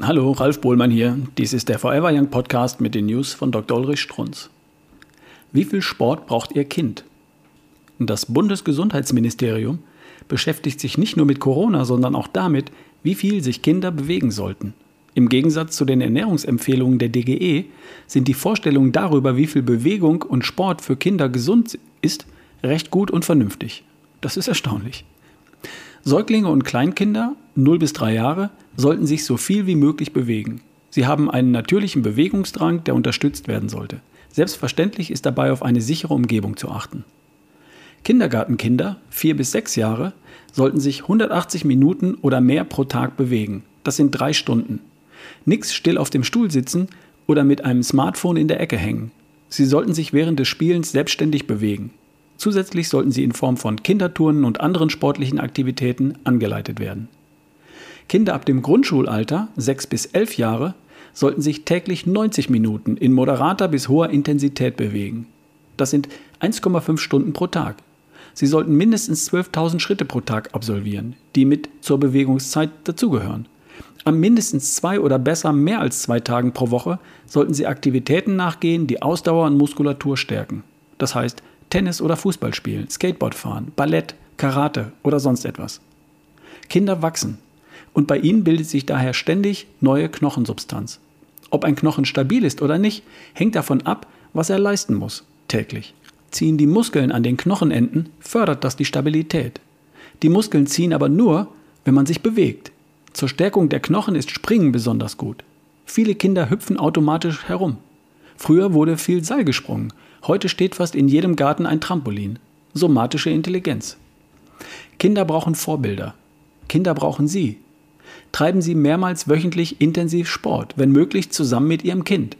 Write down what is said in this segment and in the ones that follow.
Hallo, Ralf Bohlmann hier. Dies ist der Forever Young Podcast mit den News von Dr. Ulrich Strunz. Wie viel Sport braucht Ihr Kind? Das Bundesgesundheitsministerium beschäftigt sich nicht nur mit Corona, sondern auch damit, wie viel sich Kinder bewegen sollten. Im Gegensatz zu den Ernährungsempfehlungen der DGE sind die Vorstellungen darüber, wie viel Bewegung und Sport für Kinder gesund ist, recht gut und vernünftig. Das ist erstaunlich. Säuglinge und Kleinkinder, 0 bis 3 Jahre, sollten sich so viel wie möglich bewegen. Sie haben einen natürlichen Bewegungsdrang, der unterstützt werden sollte. Selbstverständlich ist dabei auf eine sichere Umgebung zu achten. Kindergartenkinder, 4 bis 6 Jahre, sollten sich 180 Minuten oder mehr pro Tag bewegen. Das sind drei Stunden. Nix still auf dem Stuhl sitzen oder mit einem Smartphone in der Ecke hängen. Sie sollten sich während des Spielens selbstständig bewegen. Zusätzlich sollten sie in Form von Kinderturnen und anderen sportlichen Aktivitäten angeleitet werden. Kinder ab dem Grundschulalter, 6 bis 11 Jahre, sollten sich täglich 90 Minuten in moderater bis hoher Intensität bewegen. Das sind 1,5 Stunden pro Tag. Sie sollten mindestens 12.000 Schritte pro Tag absolvieren, die mit zur Bewegungszeit dazugehören. An mindestens zwei oder besser mehr als zwei Tagen pro Woche sollten Sie Aktivitäten nachgehen, die Ausdauer und Muskulatur stärken. Das heißt Tennis oder Fußball spielen, Skateboard fahren, Ballett, Karate oder sonst etwas. Kinder wachsen und bei ihnen bildet sich daher ständig neue Knochensubstanz. Ob ein Knochen stabil ist oder nicht, hängt davon ab, was er leisten muss, täglich. Ziehen die Muskeln an den Knochenenden, fördert das die Stabilität. Die Muskeln ziehen aber nur, wenn man sich bewegt. Zur Stärkung der Knochen ist Springen besonders gut. Viele Kinder hüpfen automatisch herum. Früher wurde viel Seil gesprungen, heute steht fast in jedem Garten ein Trampolin. Somatische Intelligenz. Kinder brauchen Vorbilder. Kinder brauchen Sie. Treiben Sie mehrmals wöchentlich intensiv Sport, wenn möglich zusammen mit Ihrem Kind.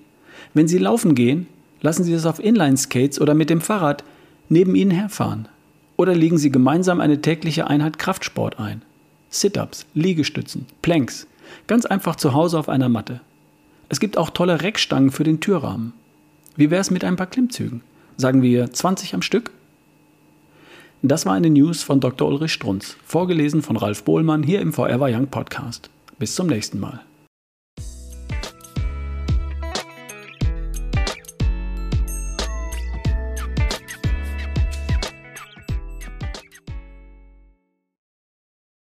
Wenn Sie laufen gehen, lassen Sie es auf Inline-Skates oder mit dem Fahrrad neben Ihnen herfahren. Oder legen Sie gemeinsam eine tägliche Einheit Kraftsport ein. Sit-ups, Liegestützen, Planks. Ganz einfach zu Hause auf einer Matte. Es gibt auch tolle Reckstangen für den Türrahmen. Wie wäre es mit ein paar Klimmzügen? Sagen wir 20 am Stück? Das war eine News von Dr. Ulrich Strunz, vorgelesen von Ralf Bohlmann hier im Forever Young Podcast. Bis zum nächsten Mal.